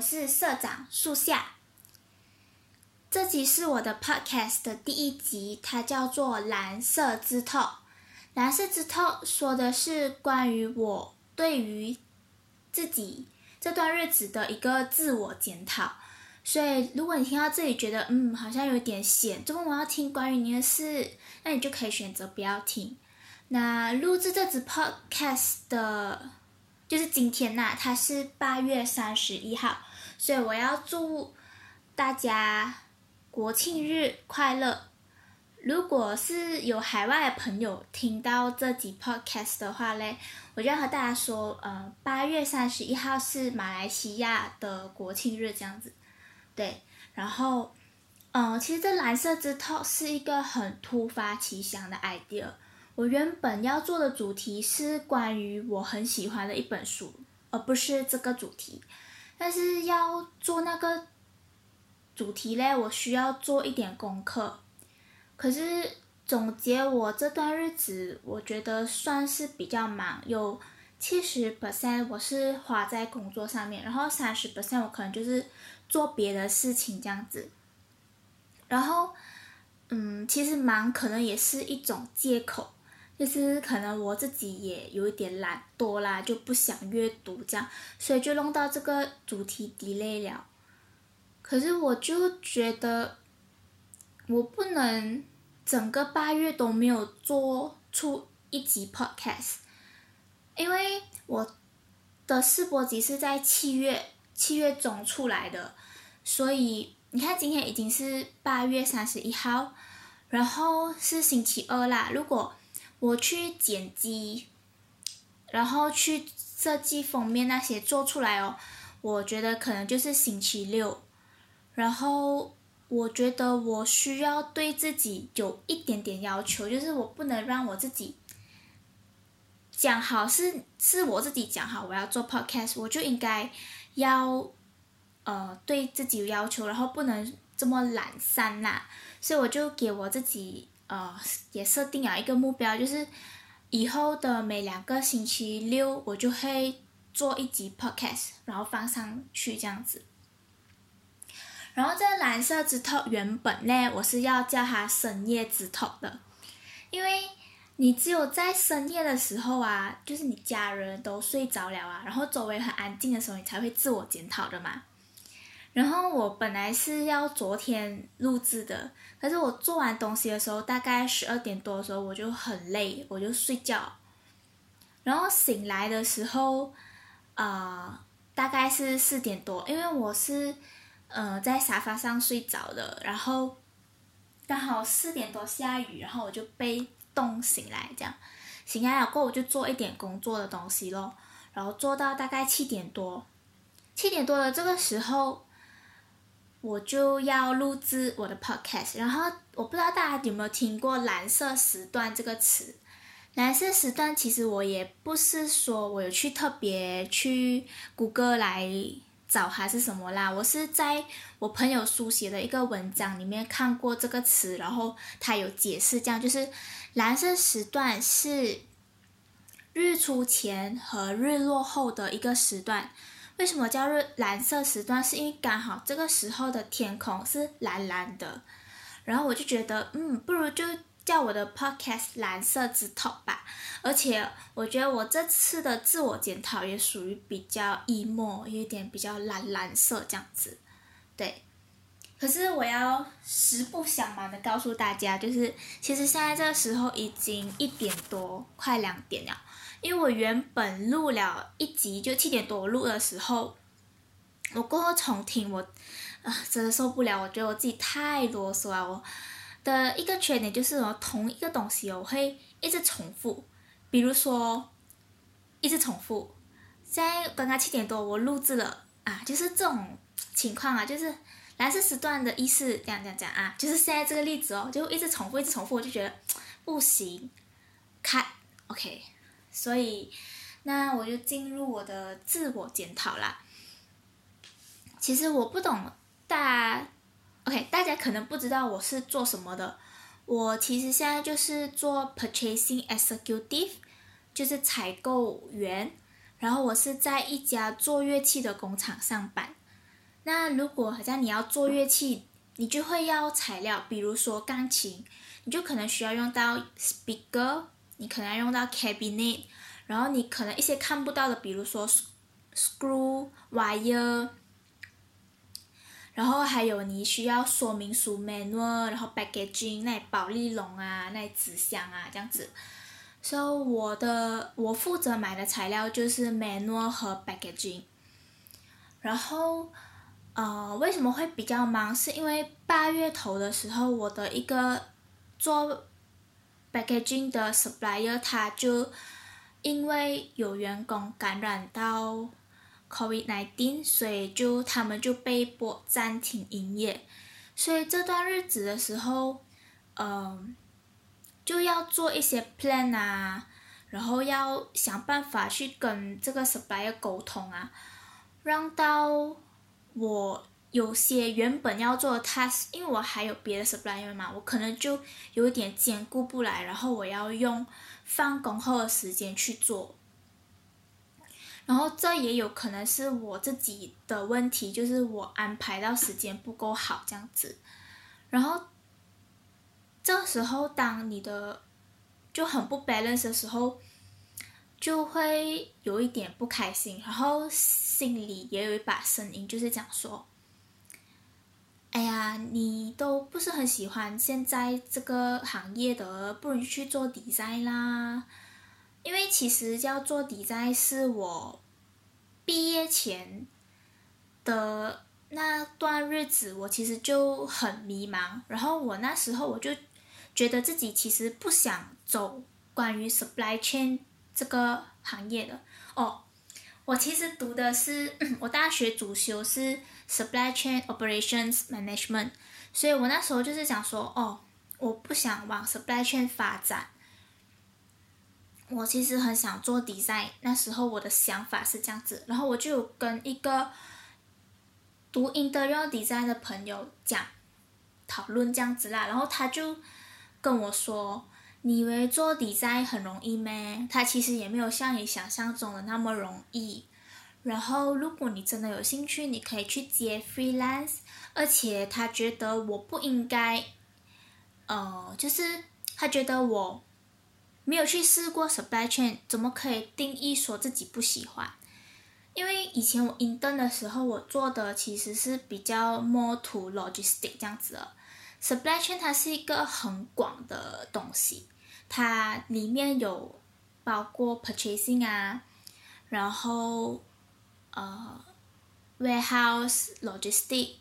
我是社长树下。这集是我的 Podcast 的第一集，它叫做《蓝色之透》。蓝色之透说的是关于我对于自己这段日子的一个自我检讨。所以，如果你听到这里觉得嗯好像有点闲，怎么我要听关于你的事，那你就可以选择不要听。那录制这支 podcast 的，就是今天呐、它是八月三十一号，所以我要祝大家国庆日快乐。如果是有海外的朋友听到这集 podcast 的话嘞，我就要和大家说，呃，八月三十一号是马来西亚的国庆日，这样子，对。然后，嗯、其实这蓝色之透是一个很突发奇想的 idea。我原本要做的主题是关于我很喜欢的一本书，而不是这个主题。但是要做那个主题嘞，我需要做一点功课。可是总结我这段日子，我觉得算是比较忙，有七十 percent 我是花在工作上面，然后三十 percent 我可能就是做别的事情这样子。然后，嗯，其实忙可能也是一种借口。就是可能我自己也有一点懒惰啦，就不想阅读这样，所以就弄到这个主题 delay 了。可是我就觉得，我不能整个八月都没有做出一集 podcast，因为我的试播集是在七月七月中出来的，所以你看今天已经是八月三十一号，然后是星期二啦，如果。我去剪辑，然后去设计封面那些做出来哦，我觉得可能就是星期六，然后我觉得我需要对自己有一点点要求，就是我不能让我自己讲好是是我自己讲好我要做 podcast，我就应该要呃对自己有要求，然后不能这么懒散呐、所以我就给我自己。呃，也设定了一个目标，就是以后的每两个星期六，我就会做一集 podcast，然后放上去这样子。然后这个蓝色之透原本呢，我是要叫它深夜之透的，因为你只有在深夜的时候啊，就是你家人都睡着了啊，然后周围很安静的时候，你才会自我检讨的嘛。然后我本来是要昨天录制的，可是我做完东西的时候，大概十二点多的时候我就很累，我就睡觉。然后醒来的时候，呃，大概是四点多，因为我是呃在沙发上睡着的，然后刚好四点多下雨，然后我就被冻醒来，这样醒来了过后我就做一点工作的东西咯，然后做到大概七点多，七点多的这个时候。我就要录制我的 podcast，然后我不知道大家有没有听过“蓝色时段”这个词。蓝色时段其实我也不是说我有去特别去谷歌来找还是什么啦，我是在我朋友书写的一个文章里面看过这个词，然后他有解释，这样就是蓝色时段是日出前和日落后的一个时段。为什么叫日蓝色时段？是因为刚好这个时候的天空是蓝蓝的，然后我就觉得，嗯，不如就叫我的 podcast 蓝色之透吧。而且我觉得我这次的自我检讨也属于比较 emo，有点比较蓝蓝色这样子，对。可是我要实不相瞒的告诉大家，就是其实现在这个时候已经一点多，快两点了。因为我原本录了一集，就七点多录的时候，我过后重听我，啊，真的受不了，我觉得我自己太啰嗦了。我的一个缺点就是我同一个东西我会一直重复，比如说一直重复。现在刚刚七点多我录制了啊，就是这种情况啊，就是蓝色时段的意思，这样这样这样啊，就是现在这个例子哦，就一直重复一直重复，我就觉得 不行，看，OK。所以，那我就进入我的自我检讨啦。其实我不懂大，OK，大家可能不知道我是做什么的。我其实现在就是做 Purchasing Executive，就是采购员，然后我是在一家做乐器的工厂上班。那如果好像你要做乐器，你就会要材料，比如说钢琴，你就可能需要用到 speaker，你可能要用到 cabinet，然后你可能一些看不到的，比如说 screw wire，然后还有你需要说明书 manual，然后 packaging 那保丽龙啊，那纸箱啊这样子。所以我的我负责买的材料就是 manual 和 packaging，然后。呃，为什么会比较忙？是因为八月头的时候，我的一个做 packaging 的 supplier，他就因为有员工感染到 COVID-19，所以就他们就被迫暂停营业。所以这段日子的时候，嗯、就要做一些 plan 啊，然后要想办法去跟这个 supplier 沟通啊，让到。我有些原本要做的 task，因为我还有别的 supplier 嘛，我可能就有一点兼顾不来，然后我要用放工后的时间去做，然后这也有可能是我自己的问题，就是我安排到时间不够好这样子，然后这时候当你的就很不 balance 的时候。就会有一点不开心，然后心里也有一把声音，就是讲说：“哎呀，你都不是很喜欢现在这个行业的，不如去做 design 啦。”因为其实要做 design 是我毕业前的那段日子，我其实就很迷茫。然后我那时候我就觉得自己其实不想走关于 supply chain。这个行业的哦，我其实读的是我大学主修是 Supply Chain Operations Management，所以我那时候就是想说哦，我不想往 Supply Chain 发展，我其实很想做 Design，那时候我的想法是这样子，然后我就跟一个读 Interior Design 的朋友讲讨论这样子啦，然后他就跟我说。你以为做 design 很容易咩？它其实也没有像你想象中的那么容易。然后，如果你真的有兴趣，你可以去接 freelance。而且，他觉得我不应该，呃，就是他觉得我没有去试过 supply chain，怎么可以定义说自己不喜欢？因为以前我 intern 的时候，我做的其实是比较 more to logistic 这样子的。Supply chain 它是一个很广的东西，它里面有包括 purchasing 啊，然后呃 warehouse logistic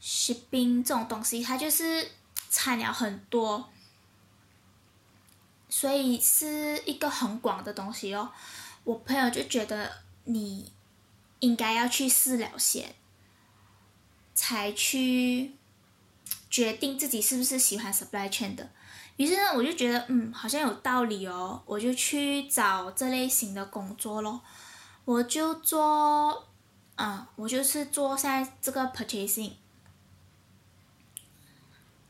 shipping 这种东西，它就是参了很多，所以是一个很广的东西哦。我朋友就觉得你应该要去试了先，才去。决定自己是不是喜欢 supply chain 的，于是呢，我就觉得嗯，好像有道理哦，我就去找这类型的工作咯。我就做，嗯，我就是做现在这个 purchasing，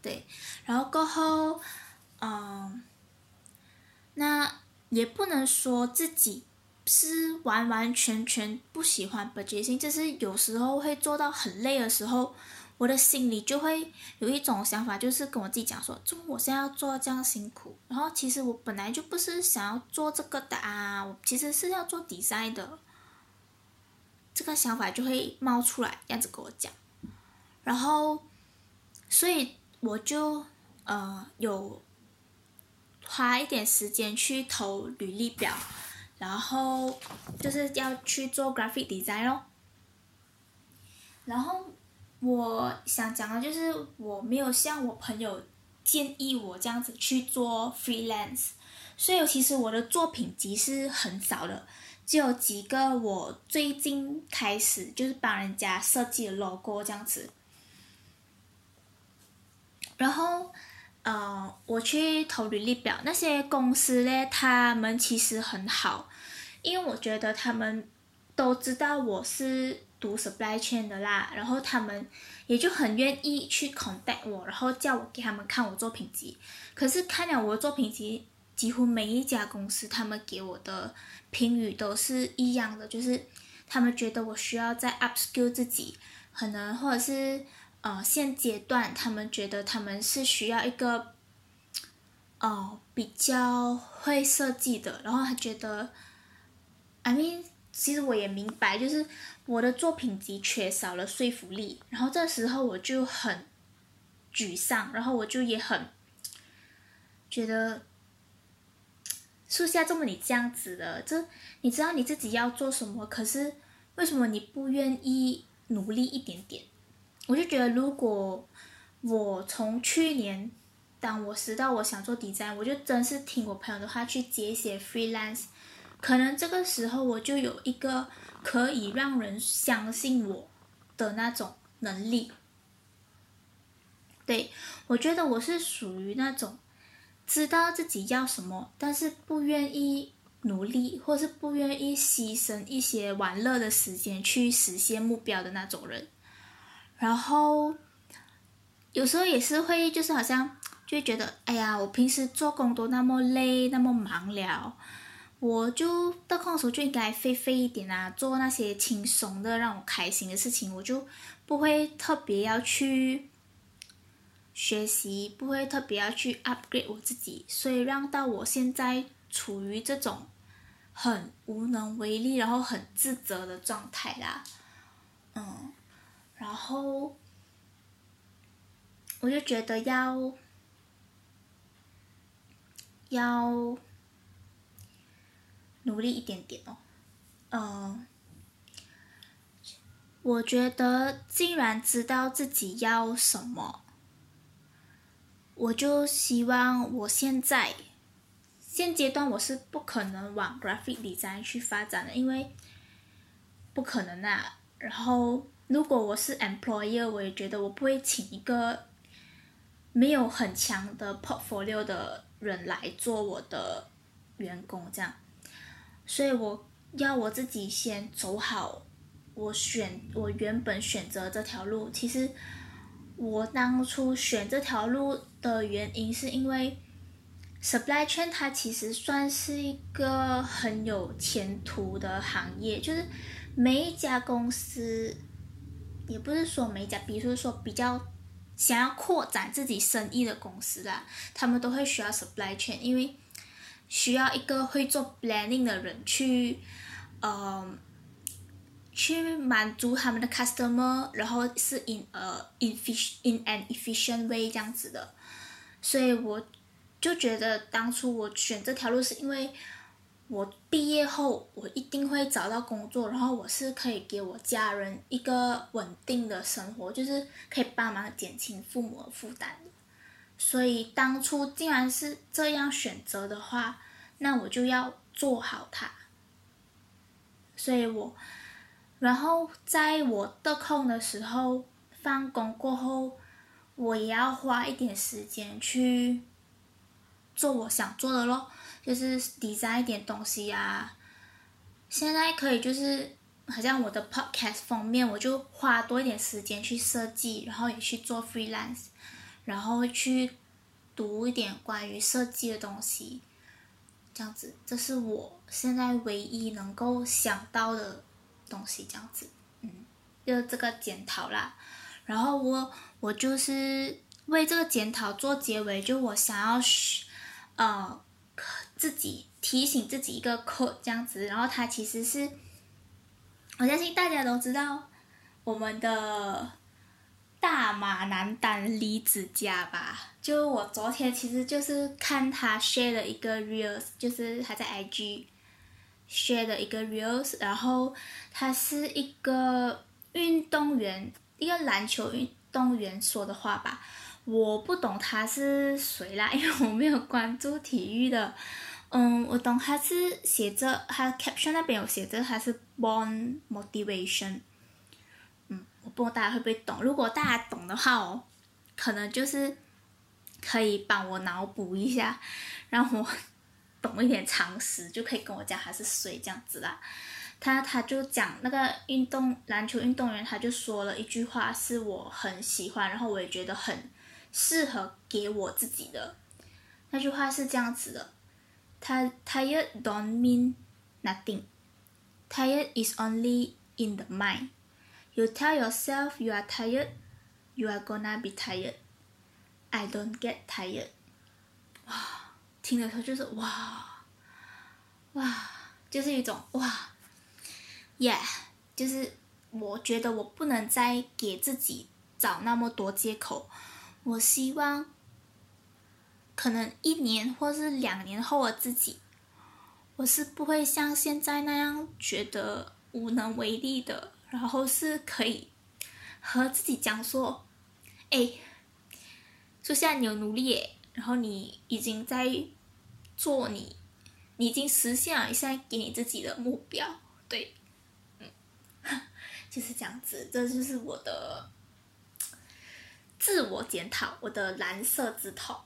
对，然后过后，嗯，那也不能说自己是完完全全不喜欢 purchasing，就是有时候会做到很累的时候。我的心里就会有一种想法，就是跟我自己讲说：，怎么我现在要做这样辛苦？然后其实我本来就不是想要做这个的啊，我其实是要做 design 的。这个想法就会冒出来，这样子跟我讲。然后，所以我就呃有花一点时间去投履历表，然后就是要去做 graphic design 咯。然后。我想讲的就是，我没有像我朋友建议我这样子去做 freelance，所以其实我的作品集是很少的，只有几个我最近开始就是帮人家设计的 logo 这样子。然后，呃，我去投履历表，那些公司呢，他们其实很好，因为我觉得他们都知道我是。读 supply chain 的啦，然后他们也就很愿意去 contact 我，然后叫我给他们看我作品集。可是看了我的作品集，几乎每一家公司他们给我的评语都是一样的，就是他们觉得我需要再 upskill 自己，可能或者是呃现阶段他们觉得他们是需要一个哦、比较会设计的，然后他觉得，I mean，其实我也明白，就是我的作品集缺少了说服力，然后这时候我就很沮丧，然后我就也很。觉得树下这么你这样子的，这你知道你自己要做什么，可是为什么你不愿意努力一点点？我就觉得，如果我从去年，当我知道我想做 design，我就真是听我朋友的话去接一些 freelance，可能这个时候我就有一个可以让人相信我的那种能力。对，我觉得我是属于那种。知道自己要什么，但是不愿意努力，或是不愿意牺牲一些玩乐的时间去实现目标的那种人。然后有时候也是会，就是好像就觉得，哎呀，我平时做工都那么累，那么忙了，我就得空的时候就应该废废一点啊，做那些轻松的让我开心的事情，我就不会特别要去。学习不会特别要去 upgrade 我自己，所以让到我现在处于这种很无能为力，然后很自责的状态啦。嗯，然后我就觉得要要努力一点点哦。嗯，我觉得既然知道自己要什么。我就希望我现在现阶段我是不可能往 graphic design 去发展的，因为不可能啊。然后如果我是 employer，我也觉得我不会请一个没有很强的 portfolio 的人来做我的员工这样。所以我要我自己先走好，我选我原本选择这条路，其实。我当初选这条路的原因，是因为 supply chain 它其实算是一个很有前途的行业，就是每一家公司，也不是说每一家，比如说比较想要扩展自己生意的公司啦，他们都会需要 supply chain，因为需要一个会做 planning 的人去，嗯。去满足他们的 customer，然后是 in a efficient in an efficient way 这样子的，所以我就觉得当初我选这条路是因为我毕业后我一定会找到工作，然后我是可以给我家人一个稳定的生活，就是可以帮忙减轻父母的负担。所以当初既然是这样选择的话，那我就要做好它。所以我。然后在我得空的时候，放工过后，我也要花一点时间去做我想做的咯，就是 design 一点东西呀、啊。现在可以就是，好像我的 podcast 封面，我就花多一点时间去设计，然后也去做 freelance，然后去读一点关于设计的东西，这样子，这是我现在唯一能够想到的。东西这样子，嗯，就这个检讨啦。然后我我就是为这个检讨做结尾，就我想要，呃，自己提醒自己一个课这样子。然后它其实是，我相信大家都知道我们的大马男单李子嘉吧？就我昨天其实就是看他 share 了一个 reels，就是他在 IG。share 的一个 reels，然后他是一个运动员，一个篮球运动员说的话吧，我不懂他是谁啦，因为我没有关注体育的，嗯，我懂他是写着他 caption 那边有写着他是 born motivation，嗯，我不知道大家会不会懂，如果大家懂的话哦，可能就是可以帮我脑补一下，让我。懂一点常识就可以跟我讲他是谁这样子啦。他他就讲那个运动篮球运动员，他就说了一句话是我很喜欢，然后我也觉得很适合给我自己的。那句话是这样子的：Tired don't mean nothing. Tired is only in the mind. You tell yourself you are tired, you are gonna be tired. I don't get tired. 哇，听的时候就是哇，哇，就是一种哇，yeah，就是我觉得我不能再给自己找那么多借口。我希望。可能一年或是两年后的自己，我是不会像现在那样觉得无能为力的，然后是可以和自己讲说：“哎，说现在你有努力，然后你已经在做你，你已经实现了一下给你自己的目标。”对，嗯，就是这样子，这就是我的自我检讨，我的蓝色之头。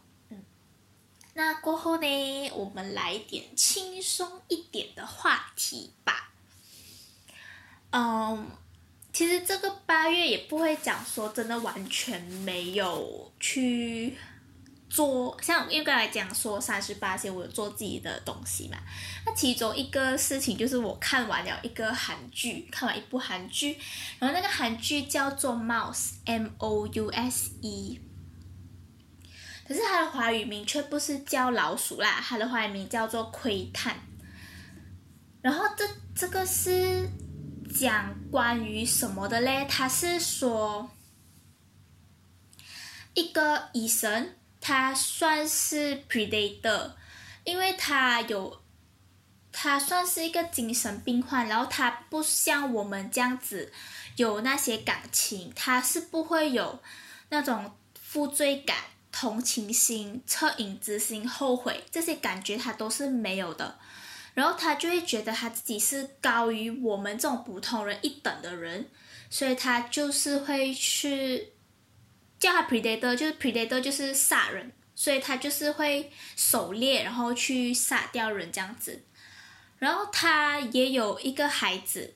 那过后呢，我们来点轻松一点的话题吧。嗯，其实这个八月也不会讲说真的完全没有去做，像应该来讲说三十八天我有做自己的东西嘛。那其中一个事情就是我看完了一个韩剧，看完一部韩剧，然后那个韩剧叫做 Mouse，M O U S E。可是它的华语名却不是叫老鼠啦，它的华语名叫做窥探。然后这这个是讲关于什么的嘞？他是说一个医生，他算是 predator，因为他有他算是一个精神病患，然后他不像我们这样子有那些感情，他是不会有那种负罪感。同情心、恻隐之心、后悔这些感觉他都是没有的，然后他就会觉得他自己是高于我们这种普通人一等的人，所以他就是会去叫他 predator，就是 predator 就是杀人，所以他就是会狩猎，然后去杀掉人这样子。然后他也有一个孩子。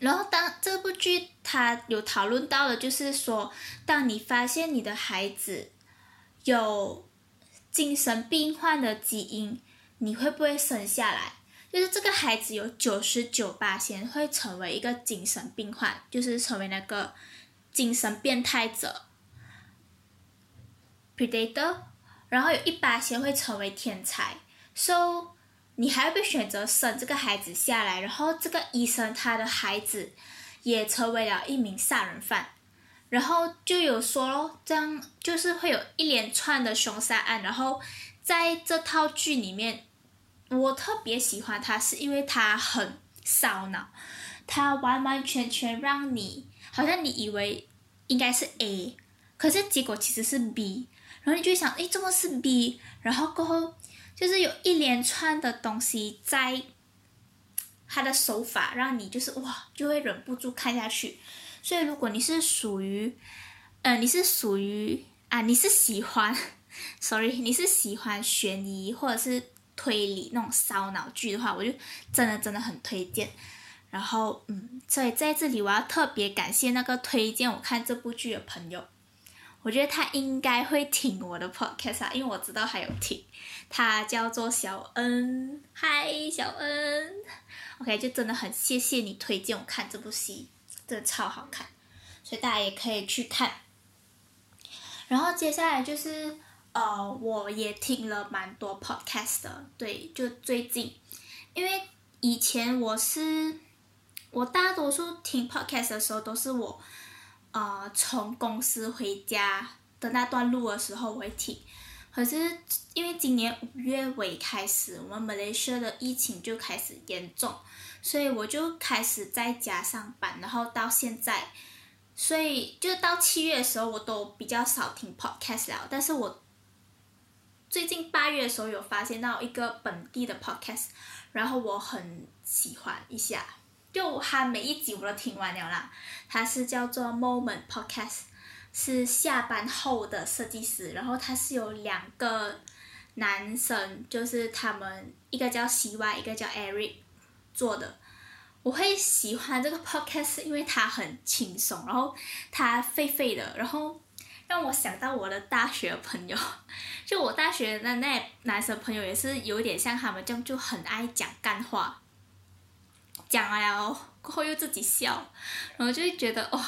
然后，当这部剧他有讨论到的，就是说，当你发现你的孩子有精神病患的基因，你会不会生下来？就是这个孩子有九十九八先会成为一个精神病患，就是成为那个精神变态者 （predator），然后有一趴会成为天才，so。你还会被选择生这个孩子下来，然后这个医生他的孩子也成为了一名杀人犯，然后就有说咯，这样就是会有一连串的凶杀案，然后在这套剧里面，我特别喜欢他，是因为他很烧脑，他完完全全让你好像你以为应该是 A，可是结果其实是 B，然后你就想，诶，怎么是 B？然后过后。就是有一连串的东西在，他的手法让你就是哇，就会忍不住看下去。所以如果你是属于，呃，你是属于啊，你是喜欢，sorry，你是喜欢悬疑或者是推理那种烧脑剧的话，我就真的真的很推荐。然后嗯，所以在这里我要特别感谢那个推荐我看这部剧的朋友。我觉得他应该会听我的 podcast 啊，因为我知道他有听。他叫做小恩，嗨，小恩。OK，就真的很谢谢你推荐我看这部戏，真的超好看，所以大家也可以去看。然后接下来就是，呃，我也听了蛮多 podcast 的，对，就最近，因为以前我是，我大多数听 podcast 的时候都是我。呃，从公司回家的那段路的时候会听，可是因为今年五月尾开始，我们马来西亚的疫情就开始严重，所以我就开始在家上班，然后到现在，所以就到七月的时候我都比较少听 podcast 了。但是我最近八月的时候有发现到一个本地的 podcast，然后我很喜欢一下。就它每一集我都听完了啦，它是叫做 Moment Podcast，是下班后的设计师，然后它是有两个男生，就是他们一个叫 CY，一个叫 Eric 做的。我会喜欢这个 Podcast，因为它很轻松，然后它废废的，然后让我想到我的大学朋友，就我大学的那男生朋友也是有点像他们这样，就很爱讲干话，讲了过后又自己笑，然后就会觉得哇，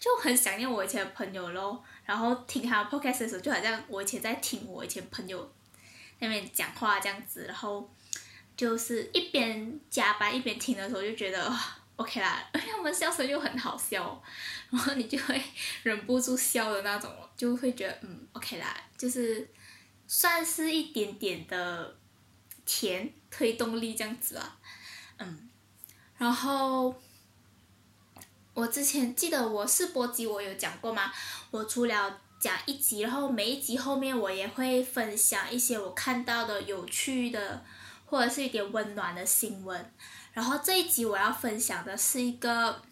就很想念我以前的朋友咯。然后听他 podcast 的时候，就好像我以前在听我以前朋友那边讲话这样子，然后就是一边加班一边听的时候，就觉得。OK 啦，而且他们笑声又很好笑，然后你就会忍不住笑的那种，就会觉得嗯 OK 啦，就是算是一点点的甜推动力这样子啊，嗯，然后我之前记得我试播集我有讲过吗？我除了讲一集，然后每一集后面我也会分享一些我看到的有趣的或者是一点温暖的新闻。然后这一集我要分享的是一个，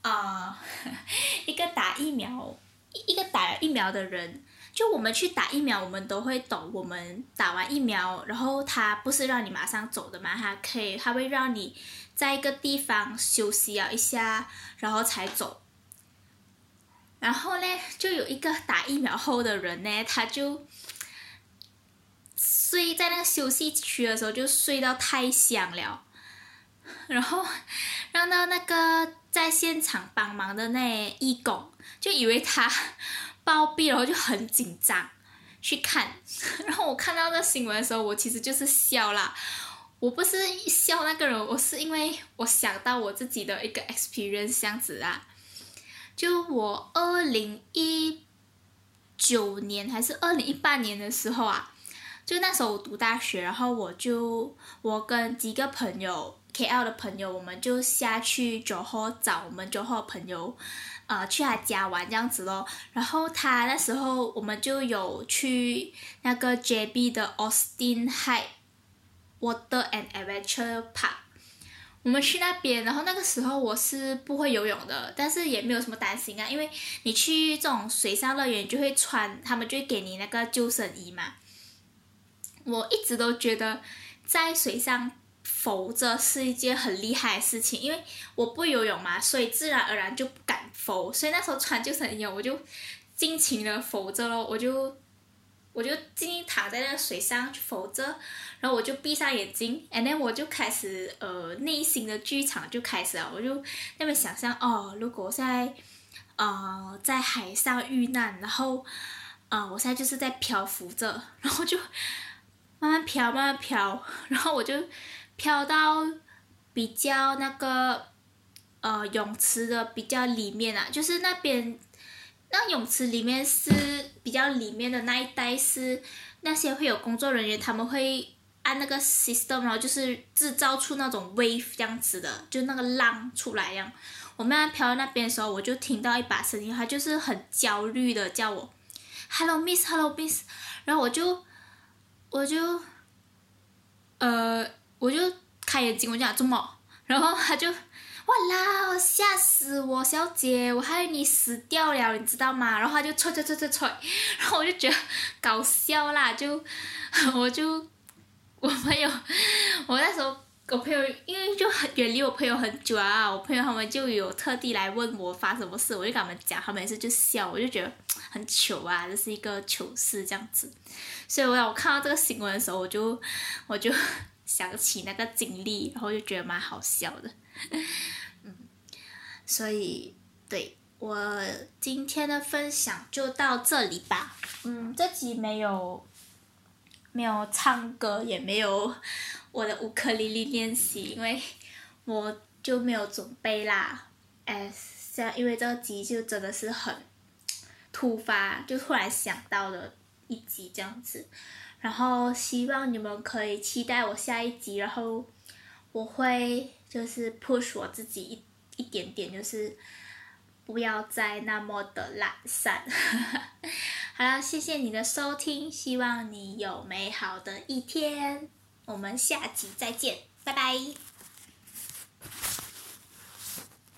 啊、呃，一个打疫苗，一一个打疫苗的人，就我们去打疫苗，我们都会懂，我们打完疫苗，然后他不是让你马上走的嘛，他可以，他会让你在一个地方休息了一下，然后才走。然后呢，就有一个打疫苗后的人呢，他就。睡在那个休息区的时候，就睡到太香了，然后让到那个在现场帮忙的那义工就以为他 暴毙，然后就很紧张去看。然后我看到那新闻的时候，我其实就是笑啦。我不是笑那个人，我是因为我想到我自己的一个 experience 这样子啊。就我二零一九年还是二零一八年的时候啊。就那时候我读大学，然后我就我跟几个朋友 KL 的朋友，我们就下去酒后找我们酒后朋友，呃，去他家玩这样子咯。然后他那时候我们就有去那个 JB 的 Austin High Water and Adventure Park，我们去那边，然后那个时候我是不会游泳的，但是也没有什么担心啊，因为你去这种水上乐园就会穿，他们就会给你那个救生衣嘛。我一直都觉得在水上浮着是一件很厉害的事情，因为我不游泳嘛，所以自然而然就不敢浮。所以那时候穿救生衣，我就尽情的浮着咯，我就我就静静躺在那个水上去浮着，然后我就闭上眼睛，and then 我就开始呃内心的剧场就开始了，我就那边想象哦，如果我现在呃在海上遇难，然后呃我现在就是在漂浮着，然后就。慢慢飘，慢慢飘，然后我就飘到比较那个呃泳池的比较里面啊，就是那边那泳池里面是比较里面的那一带是那些会有工作人员，他们会按那个 system，然后就是制造出那种 wave 这样子的，就那个浪出来一样。我慢慢飘到那边的时候，我就听到一把声音，他就是很焦虑的叫我，Hello Miss，Hello Miss，然后我就。我就，呃，我就开眼睛，我就讲怎么？然后他就，哇啦，吓死我，小姐，我害你死掉了，你知道吗？然后他就踹踹踹踹踹，然后我就觉得搞笑啦，就，我就，我没有，我那时候。我朋友因为就很远离我朋友很久啊，我朋友他们就有特地来问我发什么事，我就跟他们讲，他们也是就笑，我就觉得很糗啊，这是一个糗事这样子。所以我我看到这个新闻的时候，我就 我就想起那个经历，然后就觉得蛮好笑的。嗯，所以对我今天的分享就到这里吧。嗯，这集没有没有唱歌，也没有。我的乌克丽丽练习，因为我就没有准备啦，哎，像因为这个集就真的是很突发，就突然想到的一集这样子，然后希望你们可以期待我下一集，然后我会就是 push 我自己一一点点，就是不要再那么的懒散。好了，谢谢你的收听，希望你有美好的一天。我们下期再见拜拜。